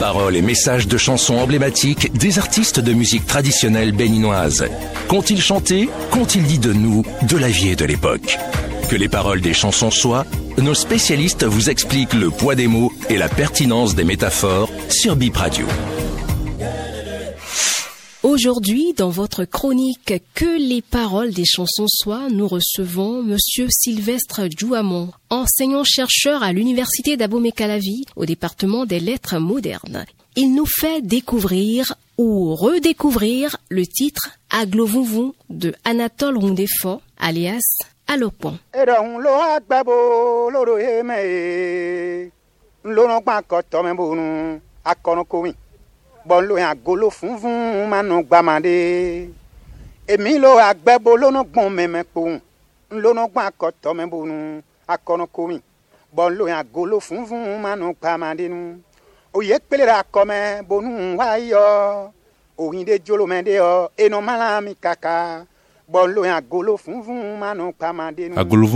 Paroles et messages de chansons emblématiques des artistes de musique traditionnelle béninoise. Qu'ont-ils chanté Qu'ont-ils dit de nous, de la vie et de l'époque? Que les paroles des chansons soient, nos spécialistes vous expliquent le poids des mots et la pertinence des métaphores sur Bip Radio. Aujourd'hui, dans votre chronique Que les paroles des chansons soient, nous recevons Monsieur Sylvestre Djouamon, enseignant-chercheur à l'Université d'Abomey-Calavi au département des lettres modernes. Il nous fait découvrir ou redécouvrir le titre Aglovouvou de Anatole Rondefort, alias Alopon. gbọ́n ló yàn golo funfun mánu gbàmàdé èmi ló agbẹ́bo lónú gbọ́n mẹ́mẹ́ kpòun lónú gbọ́n akọ̀tọ́ mẹ́ bonu akọ́nu komi gbọ́n ló yàn golo funfun mánu gbàmàdé nu òye ra rà kọ́mẹ́ bonu wáyọ̀ òyìnbó jolomẹ́ de yọ enumala mi kàkà. Kaka. Agolo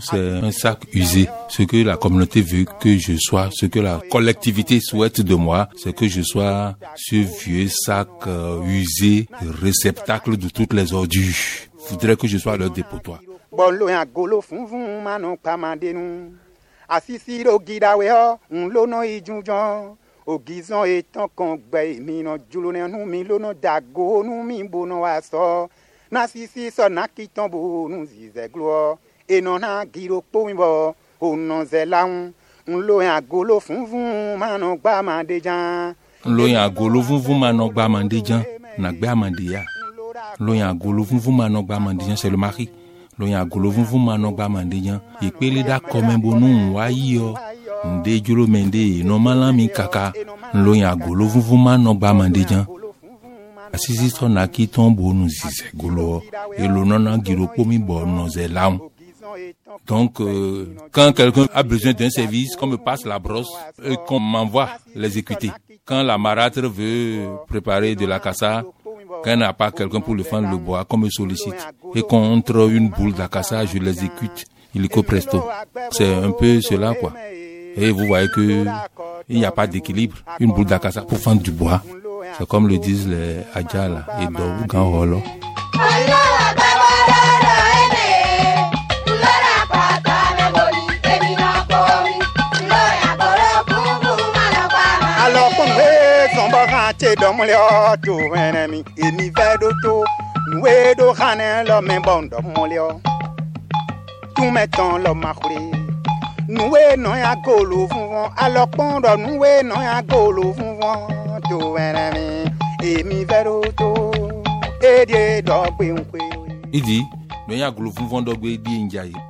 c'est un sac usé. Ce que la communauté veut que je sois, ce que la collectivité souhaite de moi, c'est que je sois ce vieux sac euh, usé, réceptacle de toutes les ordures. Voudrait que je sois leur dépotoir. na sisi sɔ na kitɔn bo nu zizɛ glɔ enɔ na giro kpomi bɔ onɔzɛ la ŋu ńlọyìn agolo funfun manɔ gba amade jan. ńlọyìn agolo funfun manɔ gba amade jan. Nàgbé amade ya. Ńlọyìn agolo funfun manɔ gba amade jan sẹlẹ mari. Ńlọyìn agolo funfun manɔ gba amade jan. Ìpele dà kɔmɛbonu wa yi yɔ ǹdejolo mɛ ǹde ìnɔmọlá e agolo funfun manɔ gba amade jan. Donc euh, quand quelqu'un a besoin d'un service qu'on me passe la brosse et qu'on m'envoie l'exécuter quand la marâtre veut préparer de la cassa quand n'a pas quelqu'un pour le fendre le bois qu'on me sollicite. Et contre une boule d'acassa je l'exécute illico presto c'est un peu cela quoi. Et vous voyez que il n'y a pas d'équilibre. Une boule d'acassa pour fendre du bois c'est comme le disent les Adjala et Dobu Ganholo. te dɔmuli ɔ to wɛrɛ mi èmi fẹ́ do to nuwe do xanɛ lɔ mi bɔn dɔmuli ɔ tumɛtɔn lɔ makure nuwe nɔya golo funfun alɔkpɔn dɔ nuwe nɔya golo jo ẹrẹmi èmi fẹ́rẹ̀ tó èdè dọ́gbẹ̀ǹkwe. ìdí ló yà golo funfun dọ́gbe di ìjà yìí.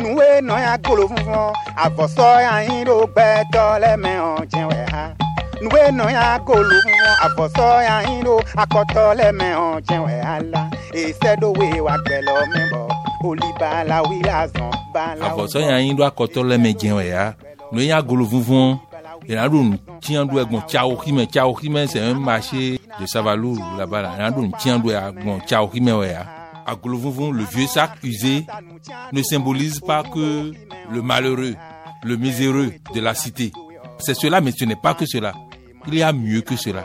nùwé nọ ya golo funfun àfọ̀sọ́ yàyín ló gbẹ́ tọ́lẹ́mẹ̀ ọ̀jẹ̀ wẹ̀ ha nùwé nọ ya golo funfun àfọ̀sọ́ yàyín ló akọ́tọ́lẹ́mẹ̀ ọ̀jẹ̀ wẹ̀ ha la èsèdòwe wà gbẹ̀lọ́ mẹ́bọ̀ olùbalawi la zàn balawo. àfọ̀sọ́ yàyín ló akọ́tọ́lẹ́mẹ̀ jẹun ẹ̀ ha ló yà golo funfun. Ìrìn àdó tiɲɛ do ẹ̀gbọ́n tsawo xime tsawo xime c'est un marché de Savalou là-bas là. Ìrìn àdó tiɲɛ do ẹ̀gbọ́n tsawo xime wẹ̀ ya agolo funfun le vieux sac usé ne symbolise pas que le malheureux le miséreux de la cité. C'est cela mais ce n'est pas que cela. Il y a mieux que cela.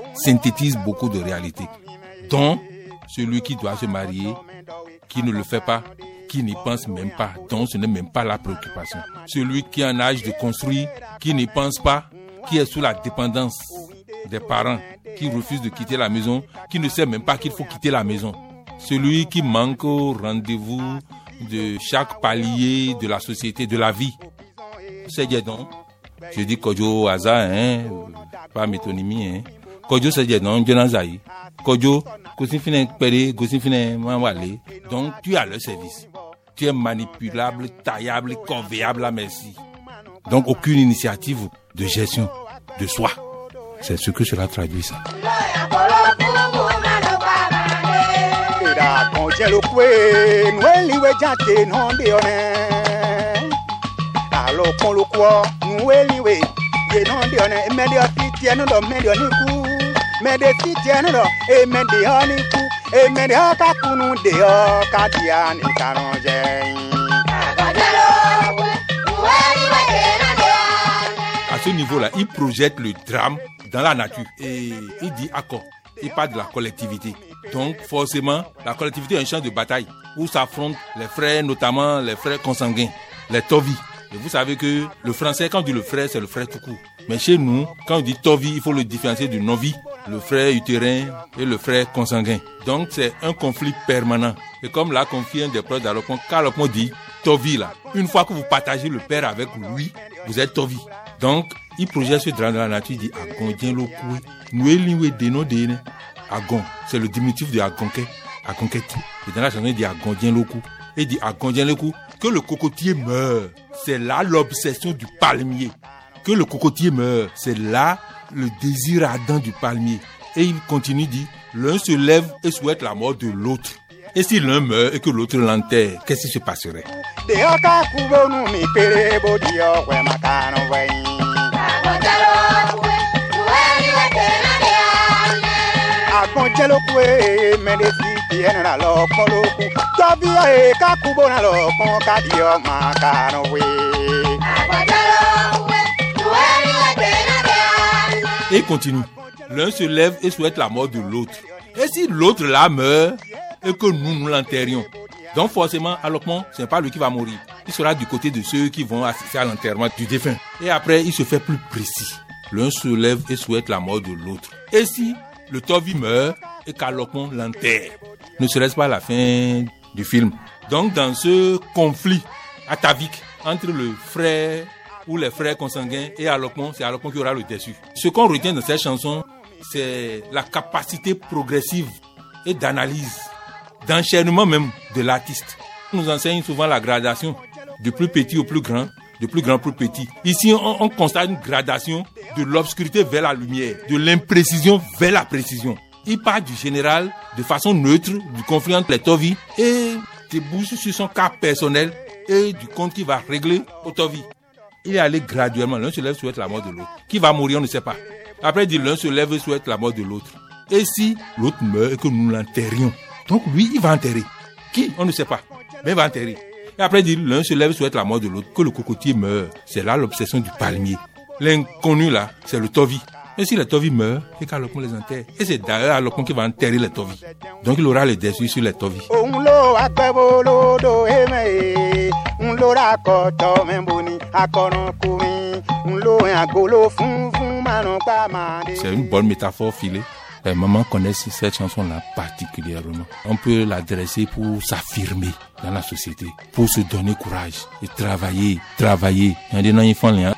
synthétise beaucoup de réalités, dont celui qui doit se marier, qui ne le fait pas, qui n'y pense même pas, dont ce n'est même pas la préoccupation. Celui qui est en âge de construire, qui n'y pense pas, qui est sous la dépendance des parents, qui refuse de quitter la maison, qui ne sait même pas qu'il faut quitter la maison. Celui qui manque au rendez-vous de chaque palier de la société, de la vie. C'est donc. Je dis Kojo hasard, hein, pas métonymie, hein. Kosifine Péré, Kosifine Mawale. Donc tu à leur service. Tu es manipulable, taillable, convéable à merci. Donc aucune initiative de gestion de soi. C'est ce que cela traduit ça. Kunu dè ọ ká di à ce niveau-là, il projette le drame dans la nature et il dit accord. Il parle de la collectivité. Donc forcément, la collectivité est un champ de bataille où s'affrontent les frères, notamment les frères consanguins, les Tovi. Et vous savez que le français, quand on dit le frère, c'est le frère tout court. Mais chez nous, quand on dit Tovi, il faut le différencier du Novi, le frère utérin et le frère consanguin. Donc c'est un conflit permanent. Et comme l'a confié un des proches d'Alopon, qu'Alopon dit Tovi là, une fois que vous partagez le père avec lui, vous êtes Tovi. Donc, il projette ce drame dans la nature, il dit Agon, dien lo koué. Nous. Agon, c'est le diminutif de Agonke, Agonketi. Et dans la chanson, il dit Agon, lo kou. Il dit Agon, lo kou. Que le cocotier meurt, c'est là l'obsession du palmier. Que le cocotier meurt, c'est là le désir ardent du palmier. Et il continue, dit L'un se lève et souhaite la mort de l'autre. Et si l'un meurt et que l'autre l'enterre, qu'est-ce qui se passerait? L'un se lève et souhaite la mort de l'autre. Et si l'autre là meurt et que nous nous l'enterrions, donc forcément, Alokman, ce n'est pas lui qui va mourir. Il sera du côté de ceux qui vont assister à l'enterrement du défunt. Et après, il se fait plus précis. L'un se lève et souhaite la mort de l'autre. Et si le Tovi meurt et qu'Alokman l'enterre, ne serait-ce pas la fin du film? Donc dans ce conflit atavique entre le frère ou les frères consanguins et Alokman, c'est Alokman qui aura le dessus. Ce qu'on retient dans cette chanson, c'est la capacité progressive et d'analyse, d'enchaînement même de l'artiste. On nous enseigne souvent la gradation, du plus petit au plus grand, du plus grand au plus petit. Ici, on, on constate une gradation de l'obscurité vers la lumière, de l'imprécision vers la précision. Il part du général de façon neutre du conflit entre les Tovi et débouche sur son cas personnel et du compte qu'il va régler au Tovi. Il est allé graduellement. L'un se lève souhaite la mort de l'autre. Qui va mourir, on ne sait pas. Après, il dit l'un se lève souhaite la mort de l'autre. Et si l'autre meurt et que nous l'enterrions, donc lui, il va enterrer. Qui? On ne sait pas. Mais il va enterrer. Et après, il dit l'un se lève souhaite la mort de l'autre. Que le cocotier meurt. C'est là l'obsession du palmier. L'inconnu là, c'est le Tovi. Et si les Tovi meurent, et qu'Alokon les enterre. Et c'est d'ailleurs Alokon qui va enterrer les Tovi. Donc il aura les dessus sur les Tovi. C'est une bonne métaphore filée. Les mamans connaissent cette chanson-là particulièrement. On peut l'adresser pour s'affirmer dans la société, pour se donner courage et travailler, travailler.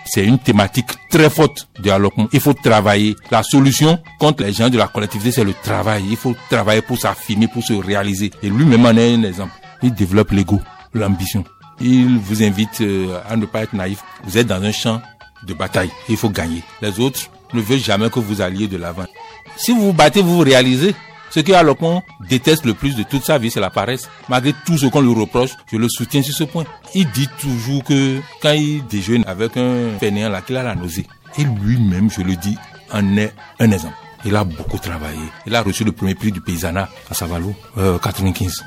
C'est une thématique très forte de Alokon. Il faut travailler. La solution contre les gens de la collectivité, c'est le travail. Il faut travailler pour s'affirmer, pour se réaliser. Et lui-même en est un exemple. Il développe l'ego, l'ambition. Il vous invite euh, à ne pas être naïf. Vous êtes dans un champ de bataille. Il faut gagner. Les autres ne veulent jamais que vous alliez de l'avant. Si vous vous battez, vous vous réalisez. Ce que Alokon déteste le plus de toute sa vie, c'est la paresse. Malgré tout ce qu'on lui reproche, je le soutiens sur ce point. Il dit toujours que quand il déjeune avec un fainéant là, qu'il a la nausée. Et lui-même, je le dis, en est un exemple. Il a beaucoup travaillé. Il a reçu le premier prix du paysanat à Savalo, euh, 95.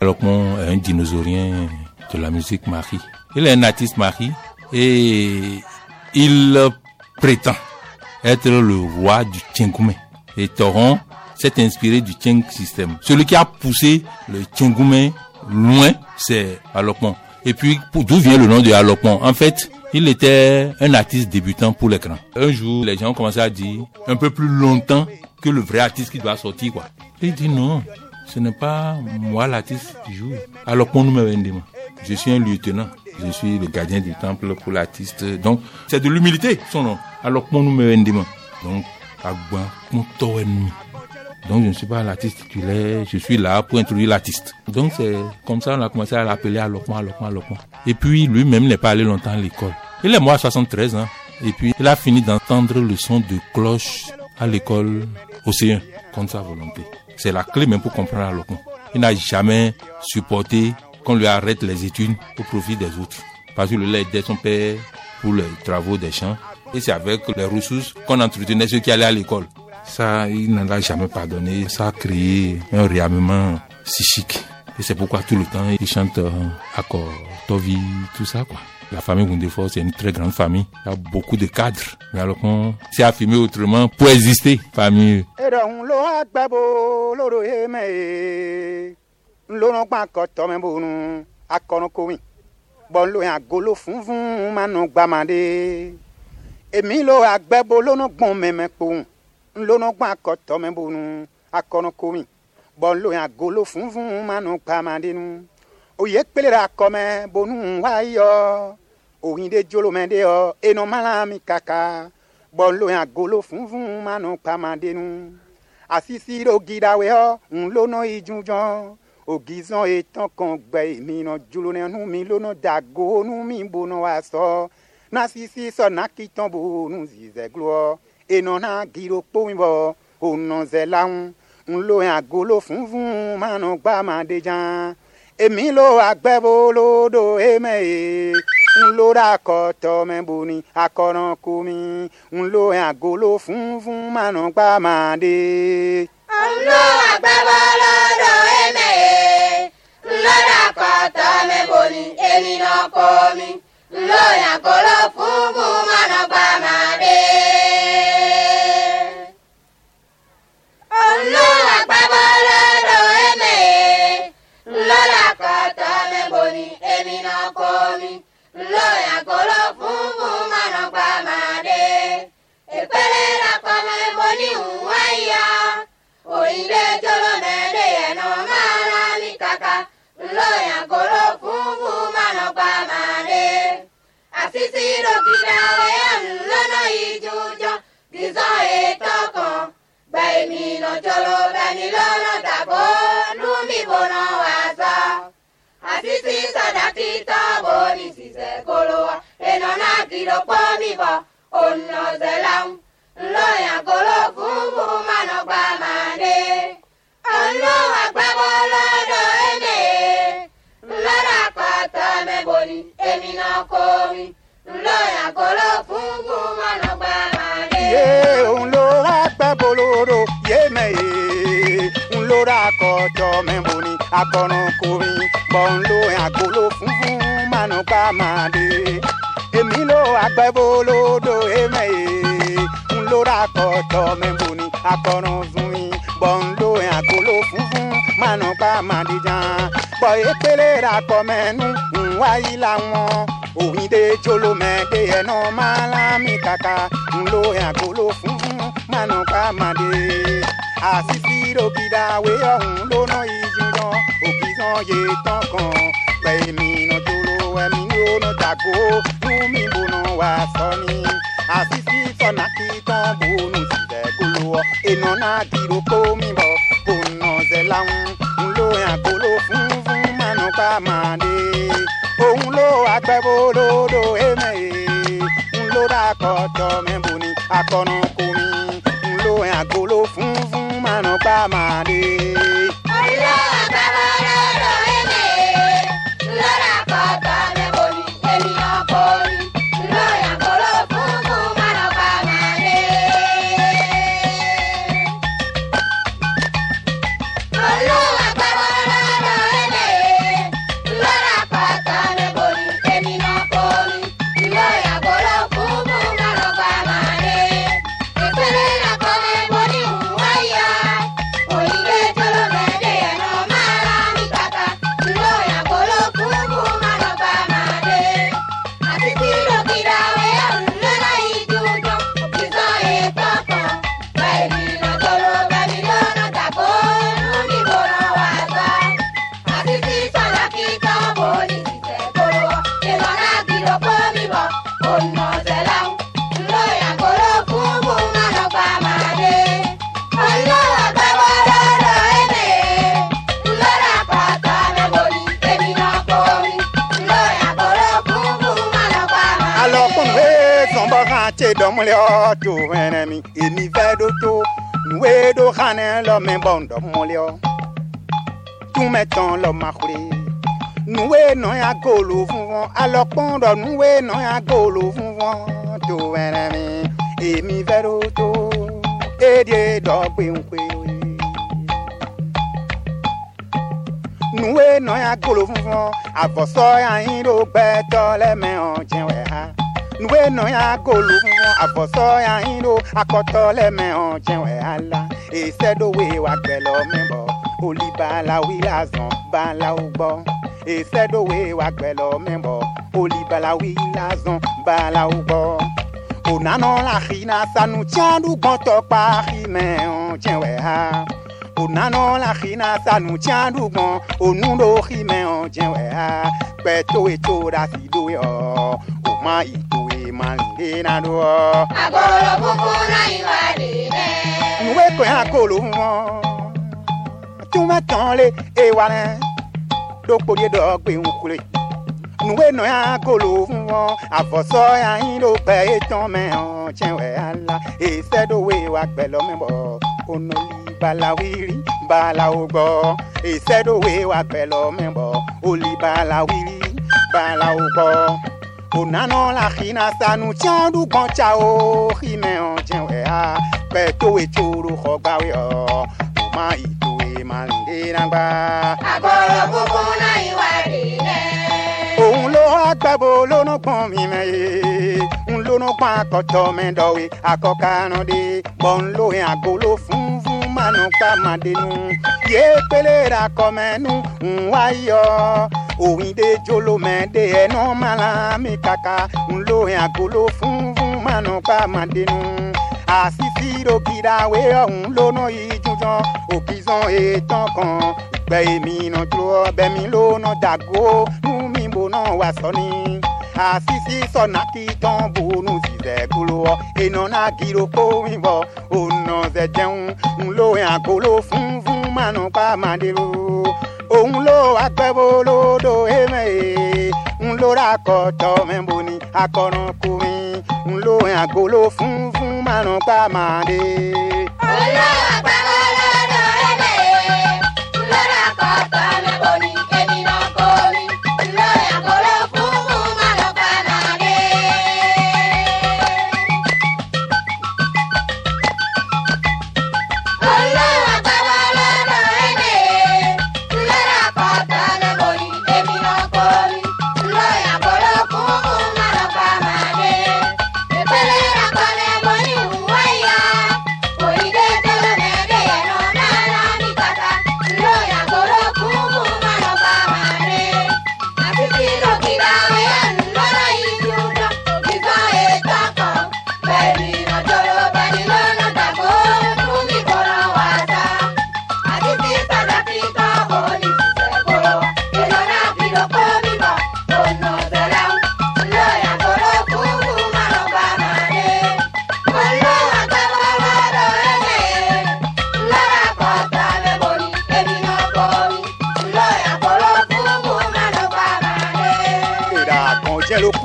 Alokon est un dinosaurien de la musique Marie. Il est un artiste Marie et il prétend être le roi du Tchengoumé. Et Toron s'est inspiré du Tcheng système. Celui qui a poussé le Tchengoumé loin, c'est Alokmon. Et puis, d'où vient le nom de Alokmon En fait, il était un artiste débutant pour l'écran. Un jour, les gens commencé à dire un peu plus longtemps que le vrai artiste qui doit sortir, quoi. Il dit non, ce n'est pas moi l'artiste du jour. Alokmon nous me Je suis un lieutenant. Je suis le gardien du temple pour l'artiste. Donc, c'est de l'humilité, son nom. Alors, mon nous me Donc, mi. Donc je ne suis pas l'artiste titulaire, je suis là pour introduire l'artiste. Donc c'est comme ça on a commencé à l'appeler Alokman, Alokman, Alokman. Et puis lui-même n'est pas allé longtemps à l'école. Il est mort à 73 ans. Et puis il a fini d'entendre le son de cloche à l'école Océan, contre sa volonté. C'est la clé même pour comprendre Alokman. Il n'a jamais supporté qu'on lui arrête les études au profit des autres. Parce qu'il l'a aidé son père pour les travaux des champs. Et c'est avec les ressources qu'on entretenait ceux qui allaient à l'école. Ça, il n'en a jamais pardonné. Ça a créé un réarmement psychique. Et c'est pourquoi tout le temps, il chante euh, accord, Tovi, tout ça, quoi. La famille Gundefort, c'est une très grande famille. Il y a beaucoup de cadres. Mais alors qu'on s'est affirmé autrement pour exister wáyọ̀ òyìn de jolomẹ́de ọ mala mọ́lámi kàkà bọ́ọ̀lù yẹn agolo funfun mánu pamadenu àṣìṣì rògidàwé ọ ńlọ́nà ìjújọ́ ògìzàn ètàn kan gbẹ ìmìíràn jolonẹ́ nu mi lọ́nà dàgó nu mi bọ́nà wà sọ nàṣìṣì sọ̀nà kìtàn bò nu zìzẹ́ glọ́ ẹnu na gírò pọ́nbọ̀ ọ̀nà zẹ̀ láwọn ń lọ yẹn agolo funfun mánu gbàmàdéjà èmi ló agbẹ́bó lódò ẹ̀mẹ́ yìí ńlò ra kọtọ mẹ́bo ni akọ̀ràn komi ńlò àgolo funfun mànà gbà máa dé. ńlò àgbàbọ̀ lọ́dọ̀ ẹ̀mẹ̀ ẹ̀ ńlò ra kọtọ ni èmi náà kọ́ mi ńlò àgolo. kido kpɔ mi bɔ onɔ zɛla ŋu ŋlɔ yakolo gba ma de agbabɔ lɔdɔ eme. Ŋlɔra kɔtɔ mɛ boni emi nɔ komi. Ŋlɔ yakolo funfun manɔ gba ma de. ŋlɔra gbabolodo yeme. Ye ŋlɔra kɔtɔ mɛ boni akɔnɔ komi. Bɔn lo yakolo funfun manɔ gba ma èmi ló àgbẹ̀bó lódò èmẹ̀ yé ń lóra kọ̀tọ̀ mẹ́bù ni akọrun fún mi bọ̀ ń lo àgolo funfun mànà pa màdìjàn bọ̀ èpele ra kọ mẹ́nu ń wáyé làwọn òyìn dé jolomẹ́dé ẹ̀nà máa lámì kàkà ń lo àgolo funfun mànà pa màdé àṣìṣe rògidà wé ọ̀hún lónà ìjùlọ òkìtàn yé tán kan pemi no tolo e mi no jago nu mi bono wa soni asisi sona ki ton bonu si de golo e no na diro mi bo bono ze la un lo ya golo fun fun manu pa mande ohun lo agbe bolodo e me un lo da ko to me boni akono ko lo ya golo fun fun manu pa mande dɔmlɛ to wɛnɛ mi emi fɛ do to nuwe do xanɛ lɔ mɛ bɔn dɔmlɛ tumɛtɔn lɔ maxure nuwe nɔ ya golo funfun alɔkpɔn dɔ nuwe nɔ ya golo funfun to wɛnɛ mi emi fɛ do to edie dɔ gbenkwe. nuwe nɔ golo funfun avɔsɔ ya do gbɛtɔ lɛ ɔn jɛwɛ ha nuwe nɔ ya golo funfun avɔsɔ ya yin do akɔtɔ lɛ mɛ ɔn jɛwɛ ha la esɛ do we wa gbɛlɔ mɛ bɔ oli balawi la zɔn balawo gbɔ esɛ do we wa gbɛlɔ mɛ bɔ oli balawi la zɔn balawo gbɔ onanɔ la xina sanu tiãdu gbɔtɔ kpa ximɛ ɔn jɛwɛ ha. Onanɔ la xina sanu tiãdu gbɔn onu do ximɛ ɔn jɛwɛ ha. Kpɛto eto da si do yɔ o ma ito e imangina do. Agolo funfun na ìwà rẹ̀. Ìwé kan yà kóló wọn. Túmọ̀ tán lé ewa rẹ̀. Dókòó yé dọ̀gbé nkule. Ìwé nọ yà kóló wọn. Àfọ̀sọ́ yà yín ló bẹ̀ ètàn mẹ́hàn tiẹ̀wẹ̀ ala. Èsẹ́ dòwe wa gbẹ̀lọ́ mẹ́bọ̀. Onoli balawiri balawogbọ. Èsẹ́ dòwe wa gbẹ̀lọ́ mẹ́bọ̀. Olì balawiri balawogbọ bonanɔ la xina sanu tiɲɛ du gbɔn tsa o xime o a wɛ ha pɛ to we tso do xɔ gba we o ma yi to ye ma le de na gba. agbọ̀rọ̀ gbogbo náà ìwà rè é. òun ló wá gbàgbọ́ lónú gbọ́n mi mẹ́ ye ń lónú gbọ́n akọ̀tọ̀ mẹ́ dọ̀wé de gbọ́n ló yẹn àgolo funfun mánú gbàmàdénú yé pélé ra kọ́mẹ́nu ń wá òwìn dé jólómẹ́dé ẹ̀nà mala mi kàkà ńlò ìyàgòló fún fún mànà pàmàdénú àṣìṣì rògìdáwé ọ̀hún lónà ìjújọ́ òkìsàn ètàn kan. Ìgbẹ́ èmi nàjọ ọbẹ̀ mi lónà dàgó nú mi bò náà wà sọ ni. Àṣìṣì sọ̀nà kí tán bòónù zìzẹ́ gbolo ọ ènà náà gírò kó ìbọ̀ ọ̀nà zẹ̀jẹun ńlò ìyàgòló fún fún mànà pàmàdénú òun ló apẹ́wó lódò èmẹ́ èé ń lóra kọ̀tọ̀ mẹ́bòní akọ̀rọ̀kùnrin ń lo àgolo funfun márùn-ún pàmàdé. olówó àpamọ́.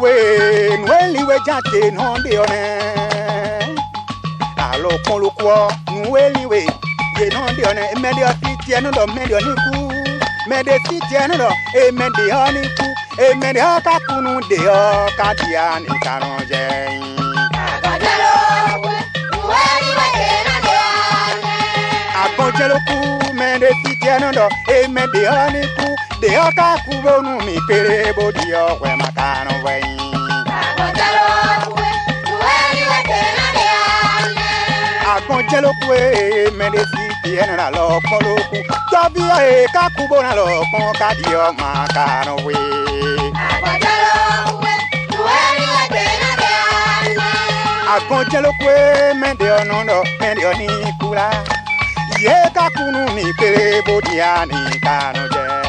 wen weli we jate nonde one alo kun lu ko nu weli we ye nonde one mede ofiti enu do mede oni ku. Mede fiti enu do e mede oni ku. E mede aka kunu de o ka dia ni karon je. Agbajelo we nu weli we je nonde one agbajelo ku mede fiti enu do e mede oni ku dị ọka kwuwe onu ma ikpere ebo dị ya ọgwe maka arụwe agụnjelokwe meresi tiẹnu na lọkpọn lókun tọbi ọyẹ kakubo na lọkpọn kadi ọmọ karùnwe. agụnjelokwe ìwé ni wọ́n gbé náà bẹ́ẹ̀ àná. agụnjelokwe mẹ́ndẹ̀ ọ̀nù lọ mẹ́ndẹ̀ ọ̀nì kura yẹ kakunu ní péré bo di àná ìkànnì jẹ́.